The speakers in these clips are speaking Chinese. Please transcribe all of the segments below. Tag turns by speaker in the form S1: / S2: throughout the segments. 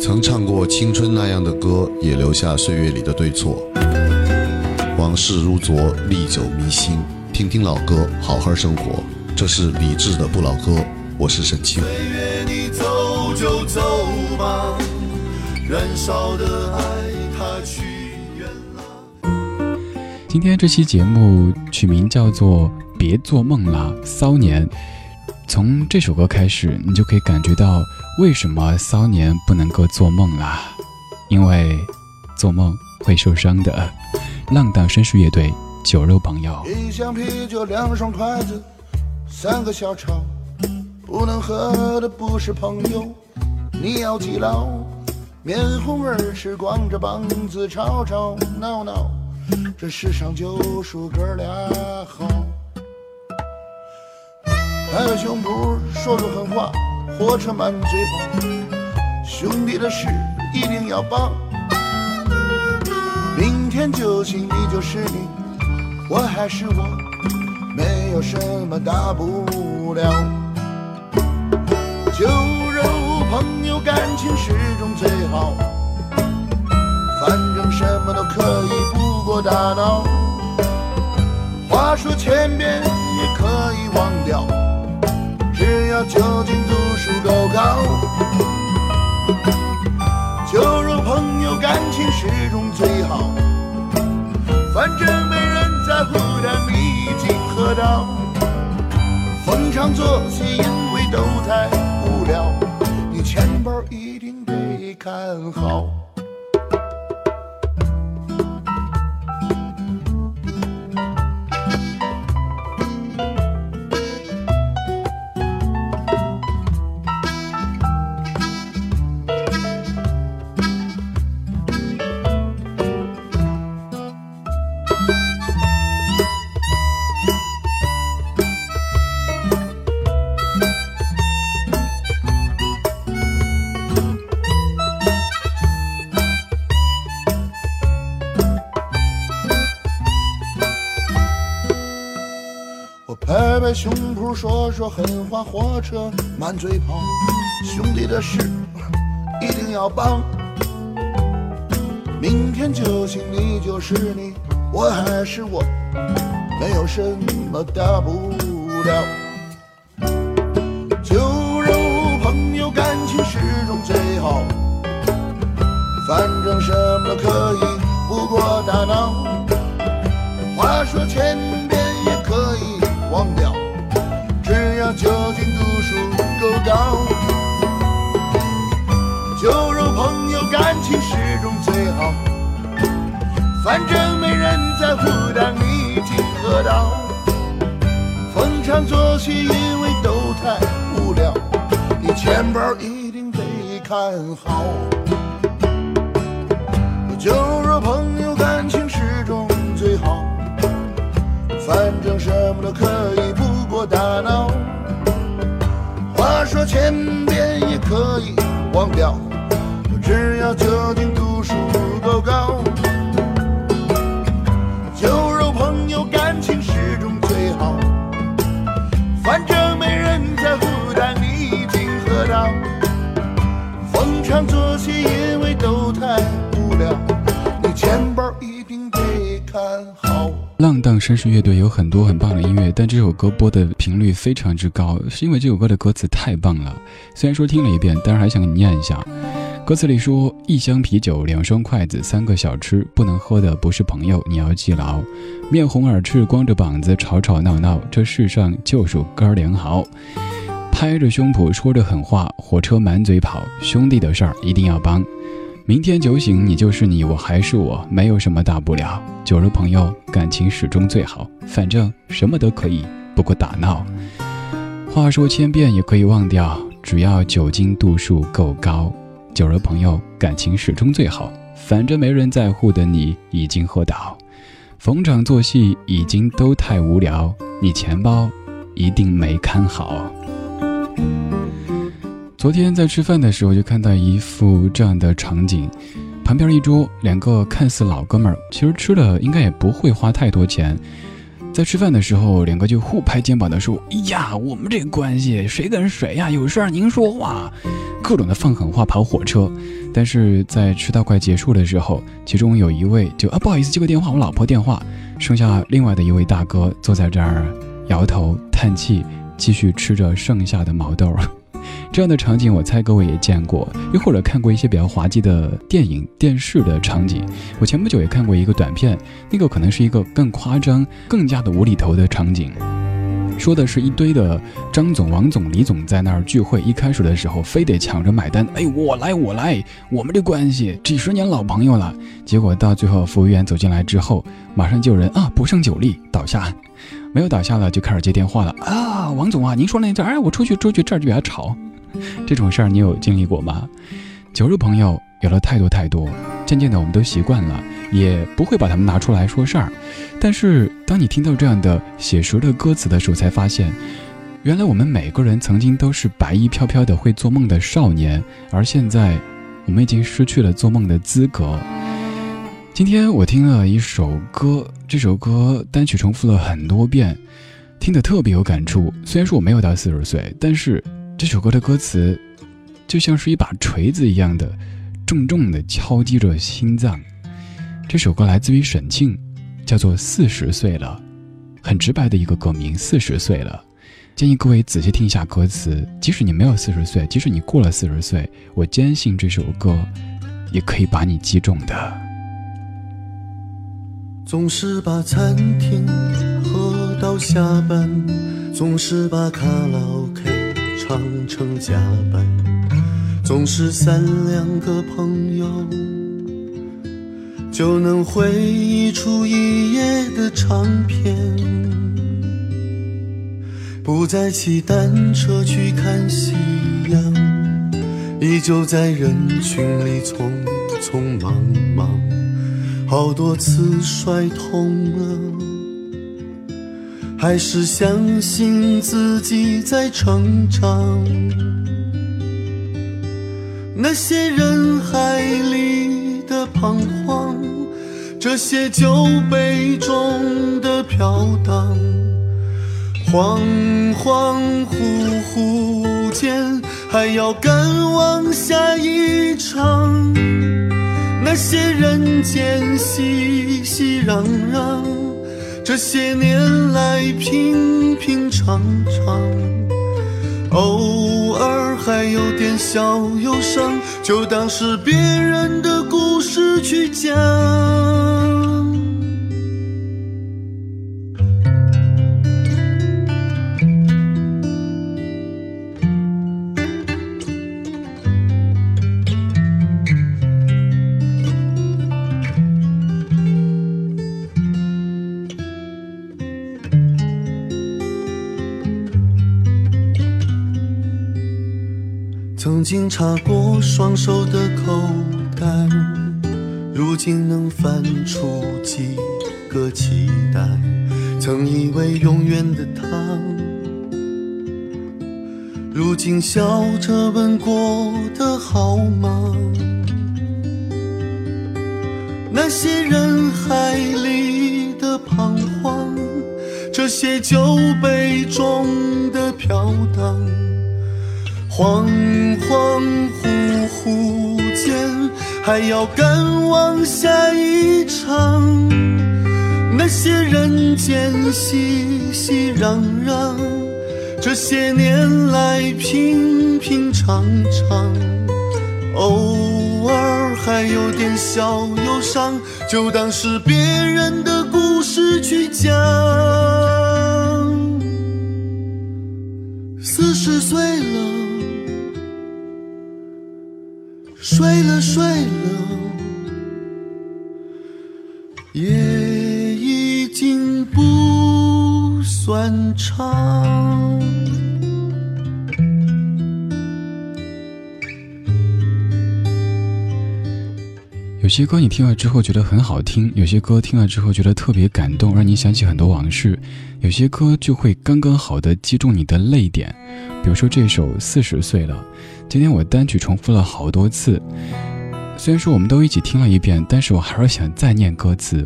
S1: 曾唱过青春那样的歌，也留下岁月里的对错。往事如昨，历久弥新。听听老歌，好好生活。这是理智的不老歌。我是沈清。
S2: 岁月你走就走吧，燃烧的爱它去远了。
S3: 今天这期节目取名叫做《别做梦了，骚年》。从这首歌开始，你就可以感觉到为什么骚年不能够做梦啦，因为做梦会受伤的。浪荡绅士乐队，酒肉朋友。
S2: 一箱啤酒，两双筷子，三个小炒，不能喝的不是朋友，你要记牢。面红耳赤，光着膀子吵吵闹闹，这世上就数哥俩好。拍拍胸脯说说狠话，火车满嘴跑，兄弟的事一定要帮。明天就行，你就是你，我还是我，没有什么大不了。酒肉朋友感情始终最好，反正什么都可以，不过大脑。话说千遍也可以忘掉。只要酒精度数够高，酒肉朋友感情始终最好。反正没人在乎，的你已经喝到。逢场作戏，因为都太无聊。你钱包一定得看好。拍拍胸脯说说狠话，火车满嘴跑，兄弟的事一定要帮。明天就行，你就是你，我还是我，没有什么大不了。酒肉朋友感情始终最好，反正什么都可以，不过大脑。情始终最好，反正没人在乎，但你已经喝到。逢场作戏，因为都太无聊，你钱包一定得看好。酒肉朋友感情始终最好。反正什么都可以，不过大脑。话说千遍也可以忘掉，只要酒精度数够高。酒肉朋友感情始终最好，反正没人在乎，但你已经喝到。逢场作戏，因为都太无聊，你钱包一定得看好。
S3: 浪荡绅士乐队有很多很棒的音乐，但这首歌播的频率非常之高，是因为这首歌的歌词太棒了。虽然说听了一遍，但是还想给你念一下。歌词里说：一箱啤酒，两双筷子，三个小吃，不能喝的不是朋友，你要记牢。面红耳赤，光着膀子，吵吵闹闹，这世上就数哥儿俩好。拍着胸脯说着狠话，火车满嘴跑，兄弟的事儿一定要帮。明天酒醒，你就是你，我还是我，没有什么大不了。酒肉朋友，感情始终最好，反正什么都可以，不过打闹。话说千遍也可以忘掉，只要酒精度数够高。酒肉朋友，感情始终最好，反正没人在乎的你已经喝倒。逢场作戏已经都太无聊，你钱包一定没看好。昨天在吃饭的时候，就看到一副这样的场景：旁边一桌，两个看似老哥们儿，其实吃的应该也不会花太多钱。在吃饭的时候，两个就互拍肩膀的说：“哎呀，我们这关系谁跟谁呀？有事儿您说话。”各种的放狠话跑火车。但是在吃到快结束的时候，其中有一位就啊不好意思接个电话，我老婆电话。剩下另外的一位大哥坐在这儿，摇头叹气，继续吃着剩下的毛豆。这样的场景，我猜各位也见过，又或者看过一些比较滑稽的电影、电视的场景。我前不久也看过一个短片，那个可能是一个更夸张、更加的无厘头的场景。说的是一堆的张总、王总、李总在那儿聚会，一开始的时候非得抢着买单，哎，我来，我来，我们这关系几十年老朋友了。结果到最后，服务员走进来之后，马上就有人啊，不胜酒力倒下，没有倒下了就开始接电话了啊，王总啊，您说那字，哎，我出去出去，这儿就比较吵。这种事儿你有经历过吗？酒肉朋友有了太多太多，渐渐的我们都习惯了。也不会把它们拿出来说事儿，但是当你听到这样的写实的歌词的时候，才发现，原来我们每个人曾经都是白衣飘飘的会做梦的少年，而现在，我们已经失去了做梦的资格。今天我听了一首歌，这首歌单曲重复了很多遍，听得特别有感触。虽然说我没有到四十岁，但是这首歌的歌词，就像是一把锤子一样的，重重的敲击着心脏。这首歌来自于沈庆，叫做《四十岁了》，很直白的一个歌名。四十岁了，建议各位仔细听一下歌词。即使你没有四十岁，即使你过了四十岁，我坚信这首歌也可以把你击中的。
S4: 总是把餐厅喝到下班，总是把卡拉常常加班，总是三两个朋友。就能回忆出一夜的长篇，不再骑单车去看夕阳，依旧在人群里匆匆忙忙，好多次摔痛了，还是相信自己在成长。那些人海里的彷徨。这些酒杯中的飘荡，恍恍惚惚间还要赶往下一场。那些人间熙熙攘攘，这些年来平平常常，偶尔还有点小忧伤，就当是别人的故事去讲。经插过双手的口袋，如今能翻出几个期待？曾以为永远的他，如今笑着问过得好吗？那些人海里的彷徨，这些酒杯中的飘荡。恍恍惚惚间，还要赶往下一场。那些人间熙熙攘攘，这些年来平平常常，偶尔还有点小忧伤，就当是别人的故事去讲。四十岁了。睡了睡了，夜已经不算长。
S3: 有些歌你听了之后觉得很好听，有些歌听了之后觉得特别感动，让你想起很多往事。有些歌就会刚刚好的击中你的泪点，比如说这首《四十岁了》。今天我单曲重复了好多次，虽然说我们都一起听了一遍，但是我还是想再念歌词。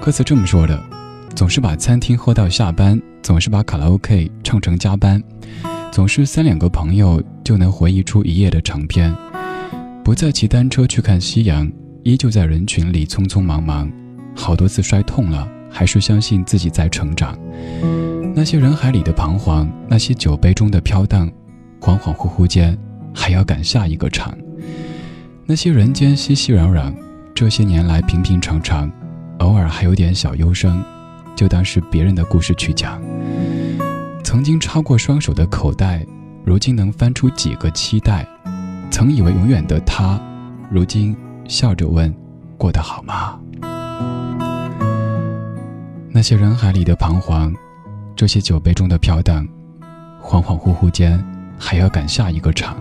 S3: 歌词这么说的：总是把餐厅喝到下班，总是把卡拉 OK 唱成加班，总是三两个朋友就能回忆出一夜的长篇。不再骑单车去看夕阳，依旧在人群里匆匆忙忙。好多次摔痛了，还是相信自己在成长。那些人海里的彷徨，那些酒杯中的飘荡，恍恍惚惚间，还要赶下一个场。那些人间熙熙攘攘，这些年来平平常常，偶尔还有点小忧伤。就当是别人的故事去讲。曾经超过双手的口袋，如今能翻出几个期待？曾以为永远的他，如今笑着问：过得好吗？那些人海里的彷徨，这些酒杯中的飘荡，恍恍惚惚间，还要赶下一个场。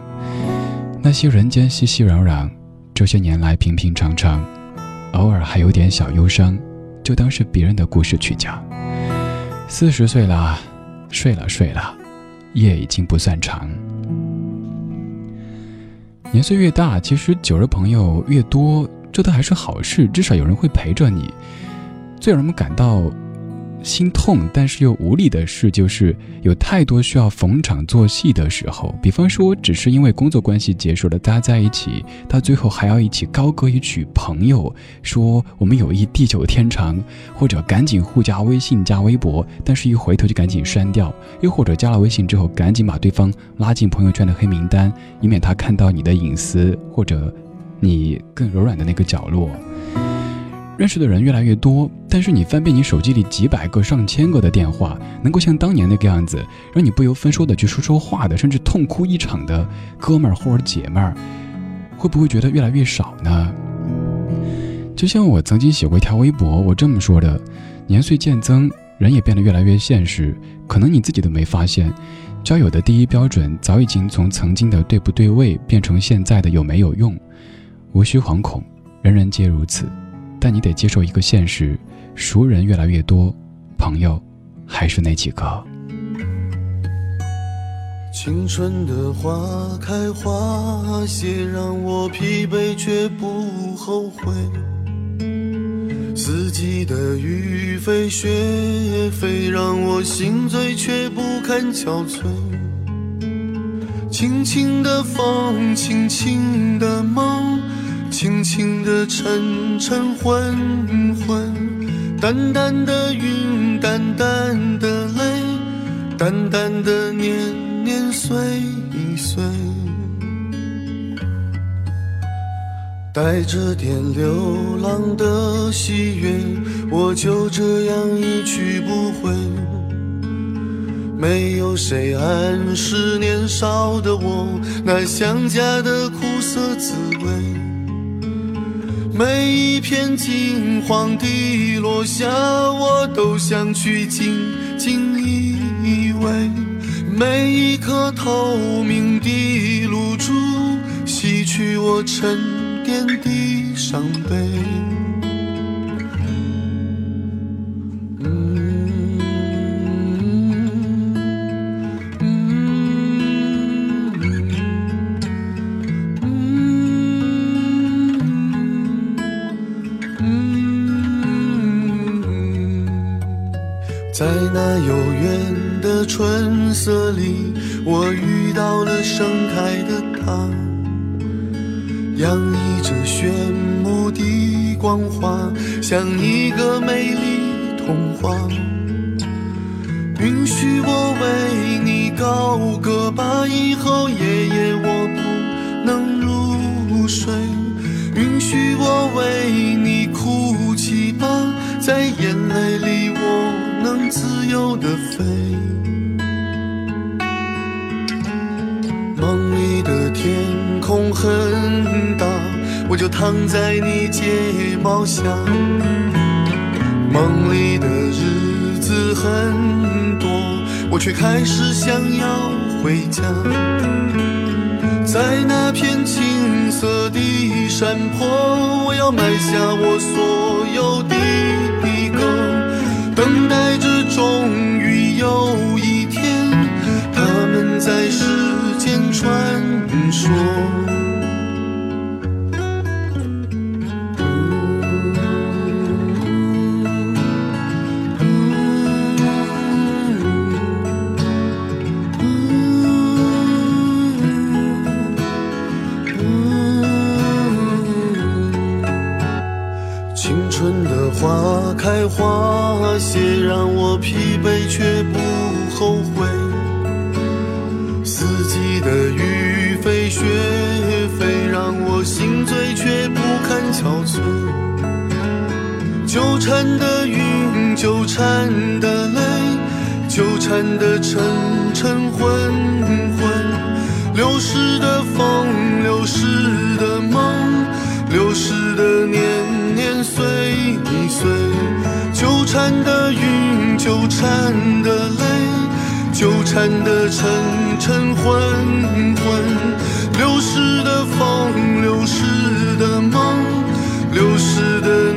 S3: 那些人间熙熙攘攘，这些年来平平常常，偶尔还有点小忧伤。就当是别人的故事去讲。四十岁了，睡了睡了，夜已经不算长。年岁越大，其实酒肉朋友越多，这都还是好事，至少有人会陪着你。最让人们感到。心痛，但是又无力的事，就是有太多需要逢场作戏的时候。比方说，只是因为工作关系结束了，大家在一起，到最后还要一起高歌一曲《朋友》，说我们友谊地久天长，或者赶紧互加微信、加微博，但是一回头就赶紧删掉，又或者加了微信之后，赶紧把对方拉进朋友圈的黑名单，以免他看到你的隐私或者你更柔软的那个角落。认识的人越来越多，但是你翻遍你手机里几百个、上千个的电话，能够像当年那个样子，让你不由分说的去说说话的，甚至痛哭一场的哥们儿或者姐们儿，会不会觉得越来越少呢？就像我曾经写过一条微博，我这么说的：年岁渐增，人也变得越来越现实，可能你自己都没发现，交友的第一标准早已经从曾经的对不对位变成现在的有没有用。无需惶恐，人人皆如此。但你得接受一个现实，熟人越来越多，朋友还是那几个。
S4: 青春的花开花谢，让我疲惫却不后悔。四季的雨飞雪飞，让我心醉却不堪憔悴。轻轻的风，轻轻的梦。轻轻的沉沉昏昏，淡淡的云，淡淡的泪，淡淡的年年岁岁，带着点流浪的喜悦，我就这样一去不回。没有谁暗示年少的我，那想家的苦涩滋味。每一片金黄的落下，我都想去紧紧依偎；每一颗透明的露珠，洗去我沉淀的伤悲。在那悠远的春色里，我遇到了盛开的她，洋溢着炫目的光华，像一个美丽童话。允许我为你高歌吧，以后夜夜我不能入睡。允许我为你哭泣吧，在眼泪里我。能自由的飞，梦里的天空很大，我就躺在你睫毛下。梦里的日子很多，我却开始想要回家。在那片青色的山坡，我要埋下我所有的。等待着，终于有一天，他们在世间传说。春的花开花谢，让我疲惫却不后悔。四季的雨飞雪飞，让我心醉却不堪憔悴。纠缠的云，纠缠的泪，纠缠的沉沉昏昏，流逝的风，流逝的梦，流逝的年年缠的云，纠缠的泪，纠缠的沉沉昏昏，流逝的风，流逝的梦，流逝的。